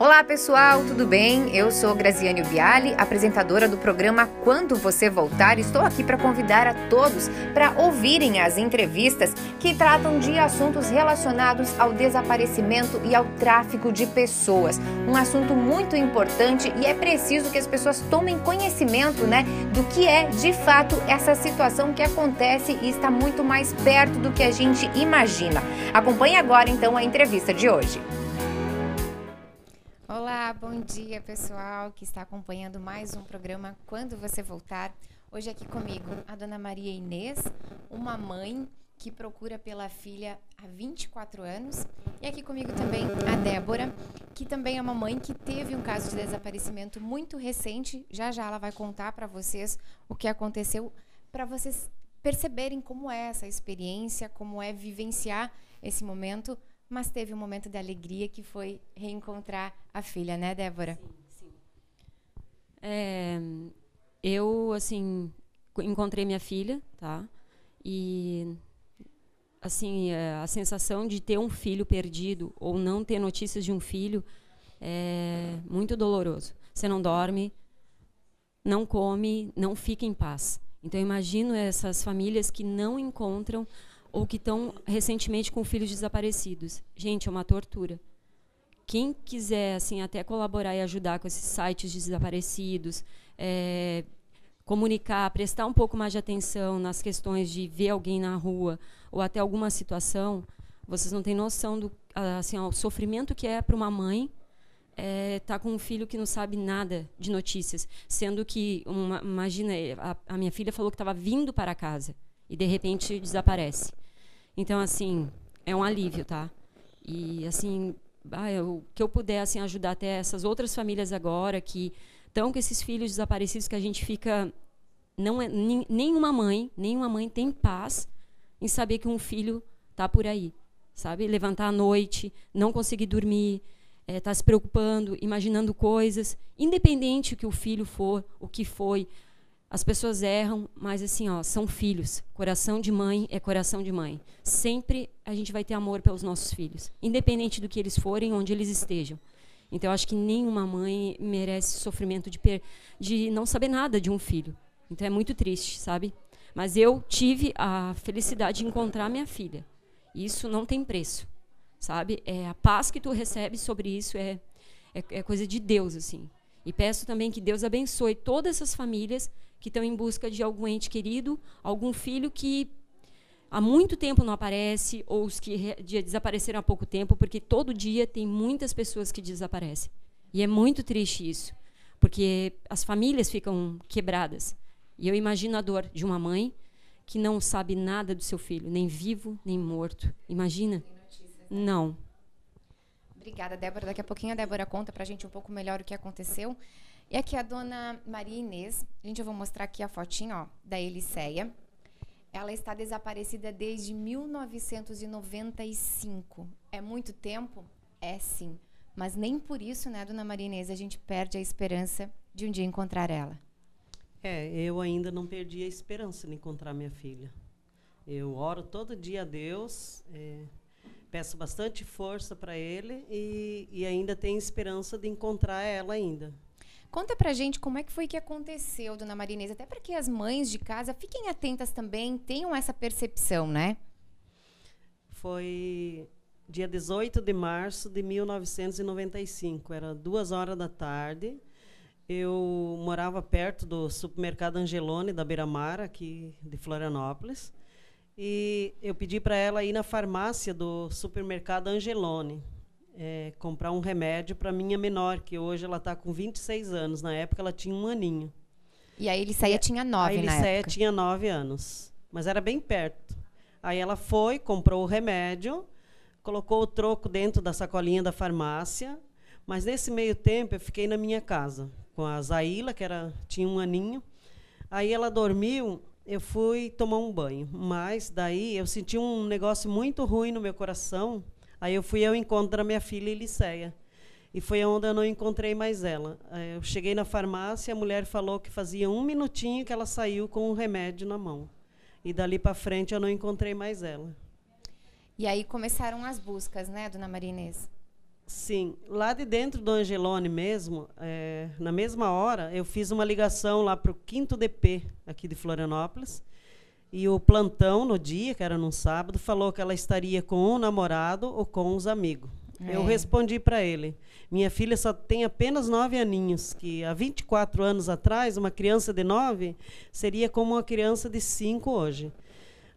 Olá pessoal, tudo bem? Eu sou Graziane Biali, apresentadora do programa Quando Você Voltar. Estou aqui para convidar a todos para ouvirem as entrevistas que tratam de assuntos relacionados ao desaparecimento e ao tráfico de pessoas. Um assunto muito importante e é preciso que as pessoas tomem conhecimento, né, do que é de fato essa situação que acontece e está muito mais perto do que a gente imagina. Acompanhe agora então a entrevista de hoje. Olá, bom dia pessoal que está acompanhando mais um programa Quando Você Voltar. Hoje aqui comigo a dona Maria Inês, uma mãe que procura pela filha há 24 anos. E aqui comigo também a Débora, que também é uma mãe que teve um caso de desaparecimento muito recente. Já já ela vai contar para vocês o que aconteceu, para vocês perceberem como é essa experiência, como é vivenciar esse momento mas teve um momento de alegria que foi reencontrar a filha, né, Débora? Sim, sim. É, eu, assim, encontrei minha filha, tá? E, assim, é, a sensação de ter um filho perdido ou não ter notícias de um filho é muito doloroso. Você não dorme, não come, não fica em paz. Então, eu imagino essas famílias que não encontram ou que estão recentemente com filhos desaparecidos. Gente, é uma tortura. Quem quiser assim até colaborar e ajudar com esses sites de desaparecidos, é, comunicar, prestar um pouco mais de atenção nas questões de ver alguém na rua ou até alguma situação, vocês não têm noção do assim, ó, o sofrimento que é para uma mãe é, tá com um filho que não sabe nada de notícias, sendo que uma, imagina a, a minha filha falou que estava vindo para casa e de repente desaparece. Então assim, é um alívio, tá? E assim, ah, eu, que eu puder assim ajudar até essas outras famílias agora que estão com esses filhos desaparecidos que a gente fica não é nenhuma mãe, nenhuma mãe tem paz em saber que um filho tá por aí, sabe? Levantar à noite, não conseguir dormir, é, tá se preocupando, imaginando coisas, independente o que o filho for, o que foi, as pessoas erram, mas assim, ó, são filhos. Coração de mãe é coração de mãe. Sempre a gente vai ter amor pelos nossos filhos, independente do que eles forem, onde eles estejam. Então, eu acho que nenhuma mãe merece sofrimento de, de não saber nada de um filho. Então, é muito triste, sabe? Mas eu tive a felicidade de encontrar minha filha. Isso não tem preço, sabe? É a paz que tu recebes sobre isso é, é, é coisa de Deus, assim. E peço também que Deus abençoe todas essas famílias que estão em busca de algum ente querido, algum filho que há muito tempo não aparece, ou os que desapareceram há pouco tempo, porque todo dia tem muitas pessoas que desaparecem. E é muito triste isso, porque as famílias ficam quebradas. E eu imagino a dor de uma mãe que não sabe nada do seu filho, nem vivo, nem morto. Imagina? Não. Obrigada, Débora. Daqui a pouquinho a Débora conta para a gente um pouco melhor o que aconteceu. E aqui a dona Maria Inês, gente, eu vou mostrar aqui a fotinha, ó, da Eliceia. Ela está desaparecida desde 1995. É muito tempo? É sim. Mas nem por isso, né, dona Maria Inês, a gente perde a esperança de um dia encontrar ela. É, eu ainda não perdi a esperança de encontrar minha filha. Eu oro todo dia a Deus, é, peço bastante força para Ele e, e ainda tenho esperança de encontrar ela ainda. Conta pra gente como é que foi que aconteceu, dona Marinês, até para que as mães de casa fiquem atentas também, tenham essa percepção, né? Foi dia 18 de março de 1995, era duas horas da tarde. Eu morava perto do supermercado Angelone da Beira Mar, aqui de Florianópolis. E eu pedi para ela ir na farmácia do supermercado Angelone é, comprar um remédio para minha menor, que hoje ela está com 26 anos. Na época ela tinha um aninho. E a Eliceia e, tinha nove, a Eliceia tinha nove anos, mas era bem perto. Aí ela foi, comprou o remédio, colocou o troco dentro da sacolinha da farmácia, mas nesse meio tempo eu fiquei na minha casa com a Zaila, que era tinha um aninho. Aí ela dormiu, eu fui tomar um banho, mas daí eu senti um negócio muito ruim no meu coração Aí eu fui ao encontro da minha filha Eliceia. E foi onde eu não encontrei mais ela. Eu cheguei na farmácia, a mulher falou que fazia um minutinho que ela saiu com um remédio na mão. E dali para frente eu não encontrei mais ela. E aí começaram as buscas, né, dona Marinês? Sim, lá de dentro do Angelone mesmo, é, na mesma hora, eu fiz uma ligação lá para o quinto DP aqui de Florianópolis. E o plantão, no dia, que era num sábado, falou que ela estaria com o um namorado ou com os amigos. É. Eu respondi para ele: minha filha só tem apenas nove aninhos, que há 24 anos atrás, uma criança de nove seria como uma criança de cinco hoje.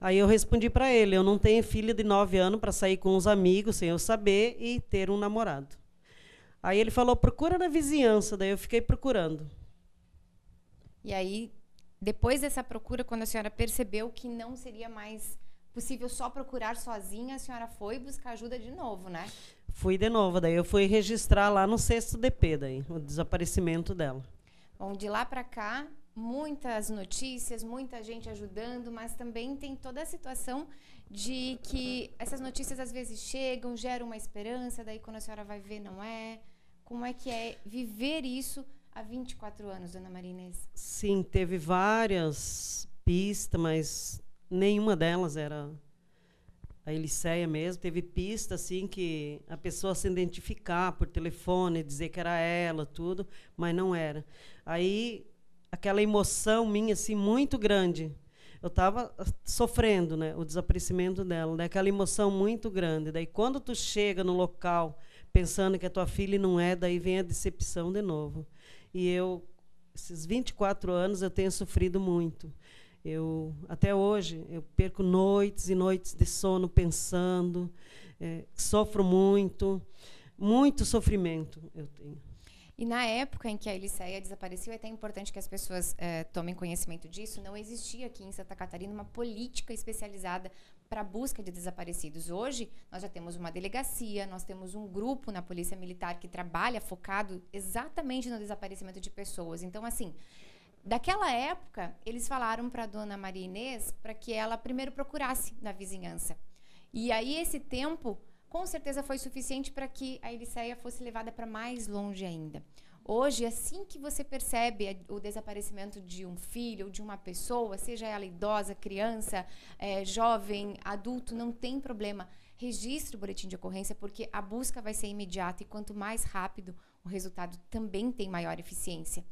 Aí eu respondi para ele: eu não tenho filha de nove anos para sair com os amigos sem eu saber e ter um namorado. Aí ele falou: procura na vizinhança. Daí eu fiquei procurando. E aí, depois dessa procura, quando a senhora percebeu que não seria mais possível só procurar sozinha, a senhora foi buscar ajuda de novo, né? Fui de novo, daí eu fui registrar lá no sexto DP, daí, o desaparecimento dela. Bom, de lá para cá, muitas notícias, muita gente ajudando, mas também tem toda a situação de que essas notícias às vezes chegam, geram uma esperança, daí quando a senhora vai ver não é. Como é que é viver isso há 24 anos, dona Marinês? Sim, teve várias pistas, mas nenhuma delas era a Eliceia mesmo. Teve pista assim que a pessoa se identificar por telefone, dizer que era ela, tudo, mas não era. Aí aquela emoção minha assim muito grande. Eu estava sofrendo, né, o desaparecimento dela, né, aquela emoção muito grande. Daí quando tu chega no local pensando que a tua filha não é, daí vem a decepção de novo. E eu esses 24 anos eu tenho sofrido muito. Eu até hoje eu perco noites e noites de sono pensando, é, sofro muito, muito sofrimento eu tenho. E na época em que a Eliceia desapareceu, é até importante que as pessoas é, tomem conhecimento disso, não existia aqui em Santa Catarina uma política especializada para a busca de desaparecidos. Hoje, nós já temos uma delegacia, nós temos um grupo na Polícia Militar que trabalha focado exatamente no desaparecimento de pessoas. Então, assim, daquela época, eles falaram para dona Maria Inês para que ela primeiro procurasse na vizinhança. E aí, esse tempo com certeza foi suficiente para que a Eliceia fosse levada para mais longe ainda. Hoje, assim que você percebe o desaparecimento de um filho ou de uma pessoa, seja ela idosa, criança, é, jovem, adulto, não tem problema. Registre o boletim de ocorrência, porque a busca vai ser imediata e quanto mais rápido o resultado também tem maior eficiência.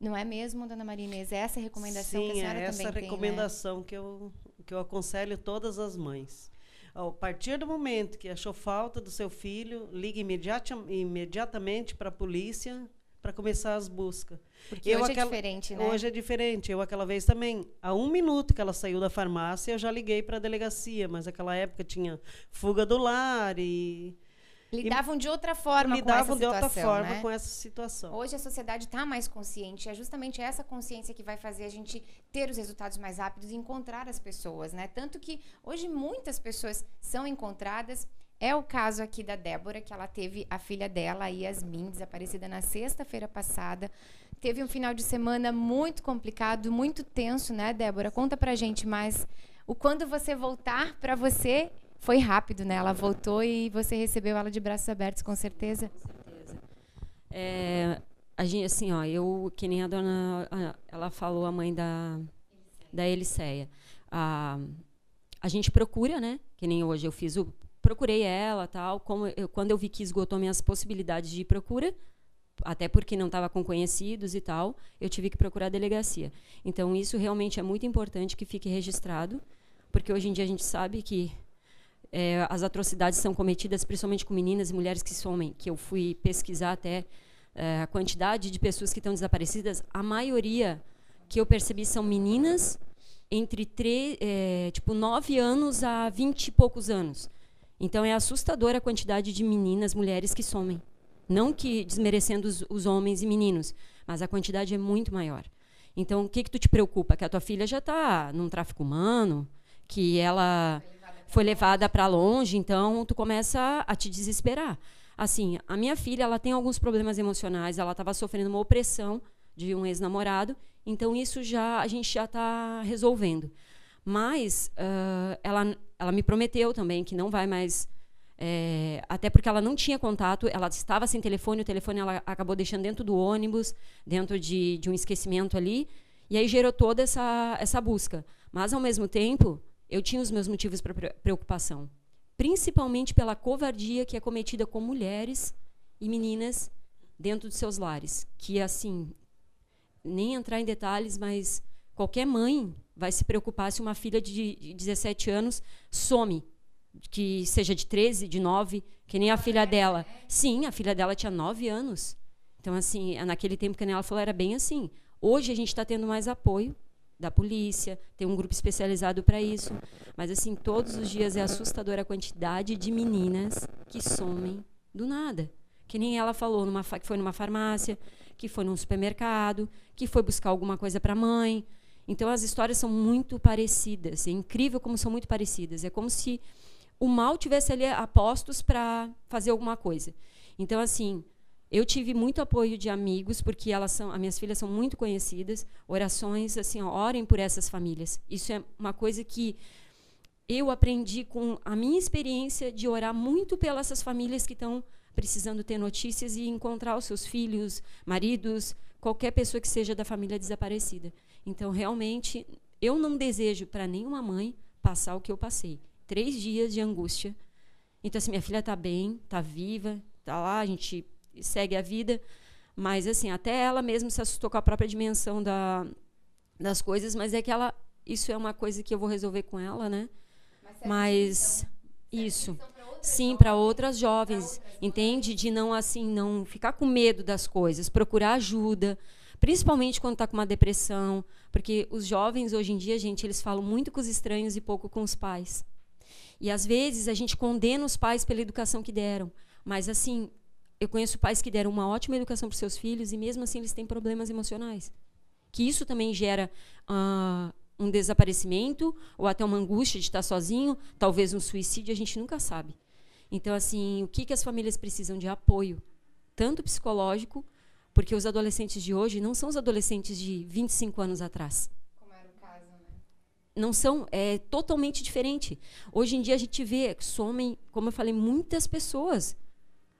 Não é mesmo, dona Maria Inês? É essa recomendação Sim, que a senhora é essa também recomendação tem, né? que, eu, que eu aconselho todas as mães. A partir do momento que achou falta do seu filho, ligue imediata, imediatamente para a polícia para começar as buscas. Porque eu hoje é aquela, é diferente, né? Hoje é diferente. Eu, aquela vez também, há um minuto que ela saiu da farmácia, eu já liguei para a delegacia, mas naquela época tinha fuga do lar e lidavam de outra forma lidavam com essa de situação, outra forma né? com essa situação. Hoje a sociedade está mais consciente, é justamente essa consciência que vai fazer a gente ter os resultados mais rápidos e encontrar as pessoas, né? Tanto que hoje muitas pessoas são encontradas. É o caso aqui da Débora, que ela teve a filha dela, a Yasmin, desaparecida na sexta-feira passada. Teve um final de semana muito complicado, muito tenso, né, Débora? Conta pra gente mais. O quando você voltar para você foi rápido, né? Ela voltou e você recebeu ela de braços abertos, com certeza. Com certeza. É, a gente, assim, ó, eu, que nem a dona, ela falou, a mãe da, da Eliceia. A, a gente procura, né? Que nem hoje eu fiz o. Procurei ela, tal. Como eu, quando eu vi que esgotou minhas possibilidades de procura, até porque não estava com conhecidos e tal, eu tive que procurar a delegacia. Então, isso realmente é muito importante que fique registrado, porque hoje em dia a gente sabe que é, as atrocidades são cometidas principalmente com meninas e mulheres que somem, que eu fui pesquisar até é, a quantidade de pessoas que estão desaparecidas, a maioria que eu percebi são meninas entre é, tipo 9 anos a 20 e poucos anos. Então é assustadora a quantidade de meninas, mulheres que somem. Não que desmerecendo os, os homens e meninos, mas a quantidade é muito maior. Então, o que que tu te preocupa? Que a tua filha já está num tráfico humano, que ela foi levada para longe, então tu começa a te desesperar. Assim, a minha filha, ela tem alguns problemas emocionais, ela estava sofrendo uma opressão de um ex-namorado, então isso já a gente já está resolvendo. Mas uh, ela, ela me prometeu também que não vai mais é, até porque ela não tinha contato, ela estava sem telefone, o telefone ela acabou deixando dentro do ônibus, dentro de, de um esquecimento ali, e aí gerou toda essa, essa busca. Mas, ao mesmo tempo, eu tinha os meus motivos para preocupação. principalmente pela covardia que é cometida com mulheres e meninas dentro dos seus lares, que assim, nem entrar em detalhes, mas qualquer mãe vai se preocupar se uma filha de 17 anos some, que seja de 13, de 9, que nem a filha dela. Sim, a filha dela tinha 9 anos. Então, assim, naquele tempo que ela falou, era bem assim. Hoje a gente está tendo mais apoio da polícia, tem um grupo especializado para isso. Mas, assim, todos os dias é assustadora a quantidade de meninas que somem do nada. Que nem ela falou, numa, que foi numa farmácia, que foi num supermercado, que foi buscar alguma coisa para a mãe. Então, as histórias são muito parecidas. É incrível como são muito parecidas. É como se o mal tivesse ali apostos para fazer alguma coisa. Então, assim, eu tive muito apoio de amigos, porque elas são, as minhas filhas são muito conhecidas. Orações, assim, orem por essas famílias. Isso é uma coisa que eu aprendi com a minha experiência de orar muito pelas essas famílias que estão precisando ter notícias e encontrar os seus filhos, maridos, qualquer pessoa que seja da família desaparecida. Então, realmente, eu não desejo para nenhuma mãe passar o que eu passei. Três dias de angústia. Então, assim, minha filha está bem, está viva, está lá, a gente segue a vida. Mas, assim, até ela mesma se assustou com a própria dimensão da, das coisas, mas é que ela. Isso é uma coisa que eu vou resolver com ela, né? Mas, mas isso. Sim, para outras jovens, entende? De não assim, não ficar com medo das coisas, procurar ajuda, principalmente quando está com uma depressão, porque os jovens hoje em dia, gente, eles falam muito com os estranhos e pouco com os pais. E às vezes a gente condena os pais pela educação que deram, mas assim, eu conheço pais que deram uma ótima educação para seus filhos e mesmo assim eles têm problemas emocionais. Que isso também gera uh, um desaparecimento ou até uma angústia de estar sozinho, talvez um suicídio, a gente nunca sabe. Então, assim, o que, que as famílias precisam de apoio, tanto psicológico, porque os adolescentes de hoje não são os adolescentes de 25 anos atrás. Como era o caso, né? Não são, é totalmente diferente. Hoje em dia a gente vê, somem, como eu falei, muitas pessoas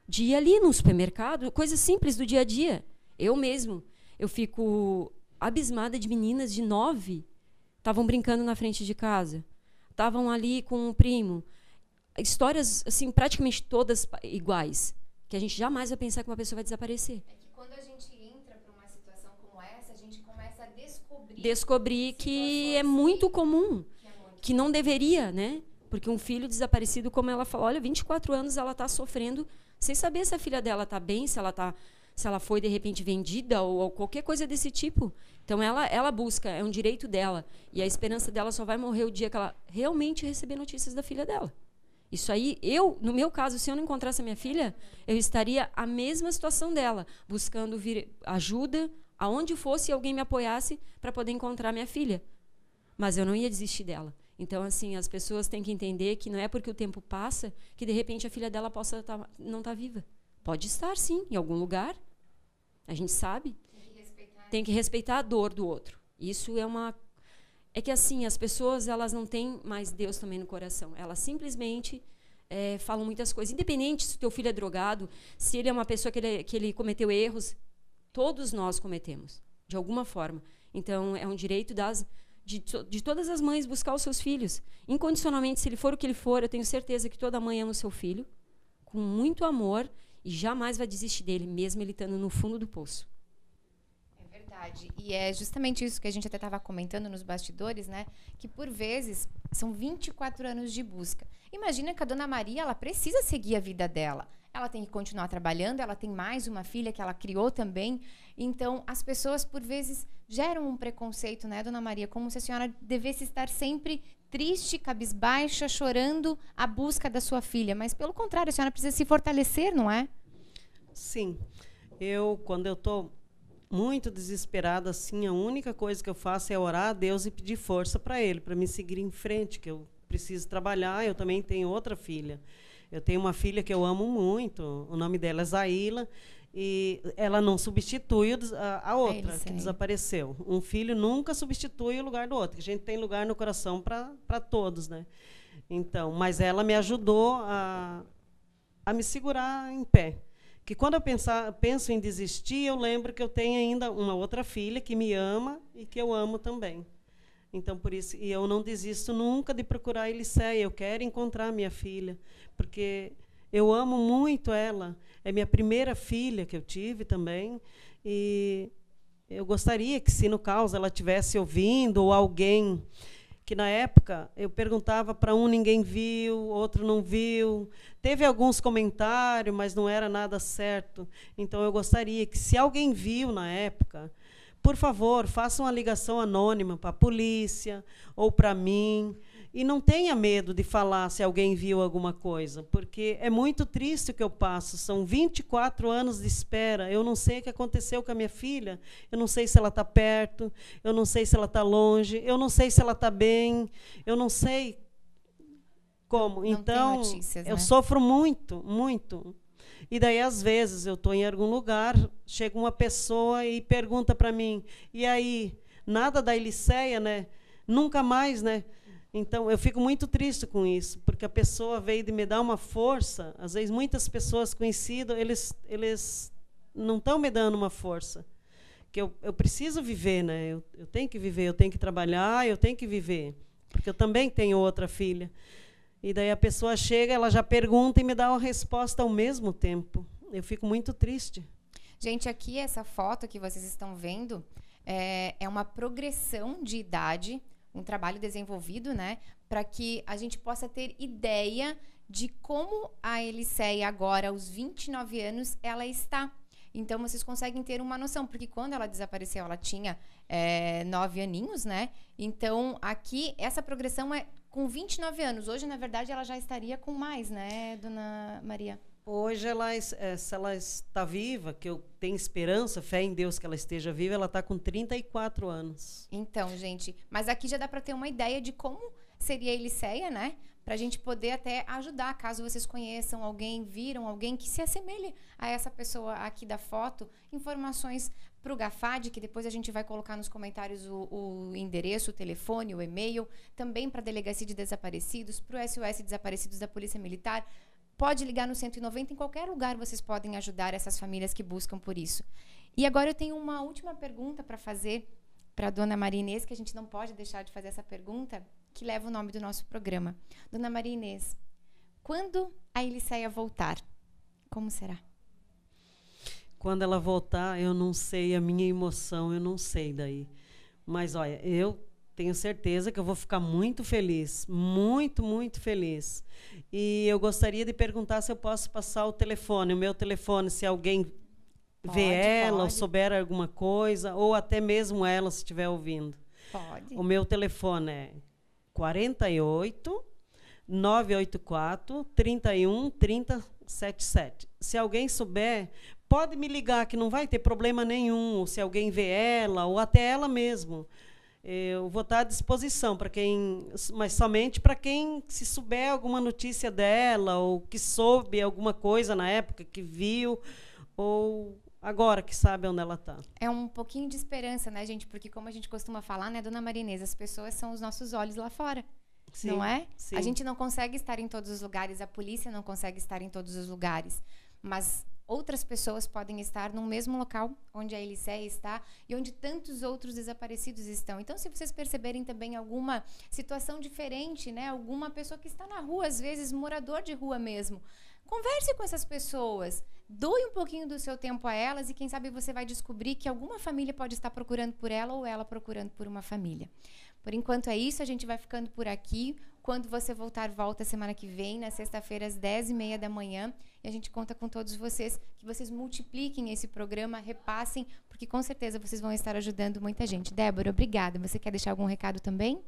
de ir ali no supermercado, coisas simples do dia a dia. Eu mesmo, eu fico abismada de meninas de nove, estavam brincando na frente de casa, estavam ali com um primo. Histórias, assim, praticamente todas iguais, que a gente jamais vai pensar que uma pessoa vai desaparecer. É que quando a gente entra para uma situação como essa, a gente começa a descobrir... Descobrir que é muito comum, que, é muito que não deveria, né? Porque um filho desaparecido, como ela falou, olha, 24 anos ela está sofrendo sem saber se a filha dela está bem, se ela tá, se ela foi de repente vendida ou, ou, qualquer coisa desse tipo. Então ela, ela busca, é um direito dela. E a esperança dela só vai morrer o dia que ela realmente receber notícias da filha dela. Isso aí, eu, no meu caso, se eu não encontrasse a minha filha, eu estaria a mesma situação dela, buscando vir ajuda aonde fosse alguém me apoiasse para poder encontrar minha filha. Mas eu não ia desistir dela. Então, assim, as pessoas têm que entender que não é porque o tempo passa que de repente a filha dela possa tá, não estar tá viva. Pode estar, sim, em algum lugar. A gente sabe. Tem que, respeitar. Tem que respeitar a dor do outro. Isso é uma é que assim as pessoas elas não têm mais Deus também no coração. Elas simplesmente é, falam muitas coisas, independente se o teu filho é drogado, se ele é uma pessoa que ele, que ele cometeu erros, todos nós cometemos de alguma forma. Então é um direito das de, de todas as mães buscar os seus filhos. Incondicionalmente, se ele for o que ele for, eu tenho certeza que toda mãe ama o seu filho, com muito amor, e jamais vai desistir dele, mesmo ele estando no fundo do poço. É verdade. E é justamente isso que a gente até estava comentando nos bastidores, né? Que por vezes são 24 anos de busca. Imagina que a dona Maria, ela precisa seguir a vida dela ela tem que continuar trabalhando, ela tem mais uma filha que ela criou também. Então, as pessoas, por vezes, geram um preconceito, né, dona Maria? Como se a senhora devesse estar sempre triste, cabisbaixa, chorando a busca da sua filha. Mas, pelo contrário, a senhora precisa se fortalecer, não é? Sim. Eu, quando eu estou muito desesperada, assim, a única coisa que eu faço é orar a Deus e pedir força para Ele, para me seguir em frente, que eu preciso trabalhar. Eu também tenho outra filha. Eu tenho uma filha que eu amo muito, o nome dela é Zaila, e ela não substitui a, a outra que desapareceu. Um filho nunca substitui o lugar do outro. A gente tem lugar no coração para todos, né? Então, mas ela me ajudou a, a me segurar em pé. Que quando eu pensar, penso em desistir, eu lembro que eu tenho ainda uma outra filha que me ama e que eu amo também. Então, por isso, e eu não desisto nunca de procurar a Eliceia. Eu quero encontrar minha filha, porque eu amo muito ela. É minha primeira filha que eu tive também. E eu gostaria que, se no caos ela estivesse ouvindo, ou alguém que na época eu perguntava para um ninguém viu, outro não viu. Teve alguns comentários, mas não era nada certo. Então eu gostaria que se alguém viu na época, por favor, faça uma ligação anônima para a polícia ou para mim. E não tenha medo de falar se alguém viu alguma coisa, porque é muito triste o que eu passo. São 24 anos de espera. Eu não sei o que aconteceu com a minha filha. Eu não sei se ela está perto. Eu não sei se ela está longe. Eu não sei se ela está bem. Eu não sei como. Não então, notícias, eu né? sofro muito, muito. E daí, às vezes, eu estou em algum lugar, chega uma pessoa e pergunta para mim: e aí, nada da Eliceia, né? Nunca mais, né? Então, eu fico muito triste com isso, porque a pessoa veio de me dar uma força. Às vezes, muitas pessoas conhecidas, eles, eles não estão me dando uma força. Que eu, eu preciso viver, né? Eu, eu tenho que viver, eu tenho que trabalhar, eu tenho que viver. Porque eu também tenho outra filha. E daí a pessoa chega, ela já pergunta e me dá uma resposta ao mesmo tempo. Eu fico muito triste. Gente, aqui essa foto que vocês estão vendo é, é uma progressão de idade, um trabalho desenvolvido, né, para que a gente possa ter ideia de como a Eliceia agora, aos 29 anos, ela está. Então vocês conseguem ter uma noção, porque quando ela desapareceu, ela tinha é, nove aninhos, né? Então aqui essa progressão é com 29 anos. Hoje, na verdade, ela já estaria com mais, né, dona Maria? Hoje, ela, é- se ela está viva, que eu tenho esperança, fé em Deus que ela esteja viva, ela está com 34 anos. Então, gente, mas aqui já dá para ter uma ideia de como seria a Eliceia, né? Para a gente poder até ajudar, caso vocês conheçam alguém, viram alguém que se assemelhe a essa pessoa aqui da foto, informações para o Gafad, que depois a gente vai colocar nos comentários o, o endereço, o telefone, o e-mail, também para a Delegacia de Desaparecidos, para o SOS Desaparecidos da Polícia Militar. Pode ligar no 190, em qualquer lugar vocês podem ajudar essas famílias que buscam por isso. E agora eu tenho uma última pergunta para fazer para a dona Maria Inês, que a gente não pode deixar de fazer essa pergunta, que leva o nome do nosso programa. Dona Maria Inês, quando a Eliceia voltar, como será? Quando ela voltar, eu não sei a minha emoção, eu não sei daí. Mas olha, eu tenho certeza que eu vou ficar muito feliz, muito, muito feliz. E eu gostaria de perguntar se eu posso passar o telefone, o meu telefone, se alguém Pode, vê ela ou pode. souber alguma coisa, ou até mesmo ela se estiver ouvindo. Pode. O meu telefone é 48 984 31 3077. Se alguém souber, pode me ligar que não vai ter problema nenhum, se alguém vê ela ou até ela mesmo. Eu vou estar à disposição para quem, mas somente para quem se souber alguma notícia dela ou que soube alguma coisa na época que viu ou agora que sabe onde ela está. É um pouquinho de esperança, né, gente? Porque como a gente costuma falar, né, dona Maria Inês, as pessoas são os nossos olhos lá fora. não é? sim. A gente não consegue estar em todos os lugares, a polícia não consegue estar em todos os lugares, mas outras pessoas podem estar no mesmo local onde a Eliceia está e onde tantos outros desaparecidos estão. Então, se vocês perceberem também alguma situação diferente, né, alguma pessoa que está na rua, às vezes morador de rua mesmo, converse com essas pessoas. Doe um pouquinho do seu tempo a elas e quem sabe você vai descobrir que alguma família pode estar procurando por ela ou ela procurando por uma família. Por enquanto é isso, a gente vai ficando por aqui. Quando você voltar, volta semana que vem, na sexta-feira, às 10h30 da manhã. E a gente conta com todos vocês, que vocês multipliquem esse programa, repassem, porque com certeza vocês vão estar ajudando muita gente. Débora, obrigada. Você quer deixar algum recado também?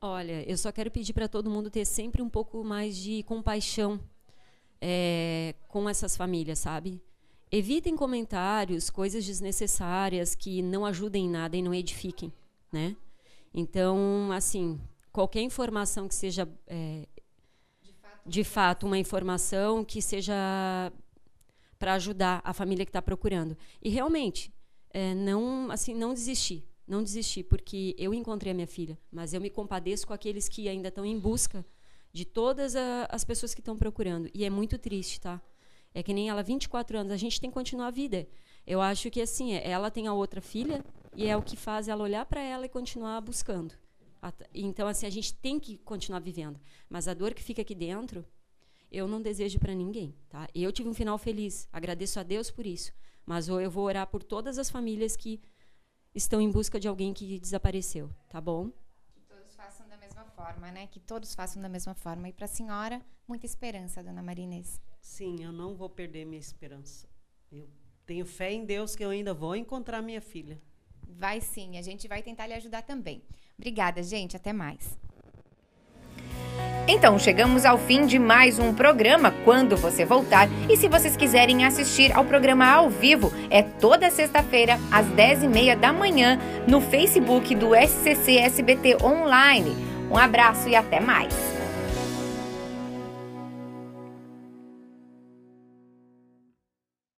Olha, eu só quero pedir para todo mundo ter sempre um pouco mais de compaixão é, com essas famílias, sabe? Evitem comentários, coisas desnecessárias que não ajudem em nada e não edifiquem, né? Então, assim, qualquer informação que seja é, de fato uma informação que seja para ajudar a família que está procurando. E realmente, é, não, assim, não desistir, não desistir, porque eu encontrei a minha filha, mas eu me compadeço com aqueles que ainda estão em busca de todas a, as pessoas que estão procurando. E é muito triste, tá? É que nem ela, 24 anos, a gente tem que continuar a vida. Eu acho que assim, é, ela tem a outra filha e é o que faz ela olhar para ela e continuar buscando. Então, assim, a gente tem que continuar vivendo. Mas a dor que fica aqui dentro, eu não desejo para ninguém, tá? Eu tive um final feliz, agradeço a Deus por isso. Mas eu vou orar por todas as famílias que estão em busca de alguém que desapareceu, tá bom? Que todos façam da mesma forma, né? Que todos façam da mesma forma. E para a senhora, muita esperança, dona Marinês. Sim, eu não vou perder minha esperança. Eu tenho fé em Deus que eu ainda vou encontrar minha filha. Vai sim, a gente vai tentar lhe ajudar também. Obrigada, gente. Até mais. Então, chegamos ao fim de mais um programa Quando Você Voltar. E se vocês quiserem assistir ao programa ao vivo, é toda sexta-feira, às 10h30 da manhã, no Facebook do SCC SBT Online. Um abraço e até mais!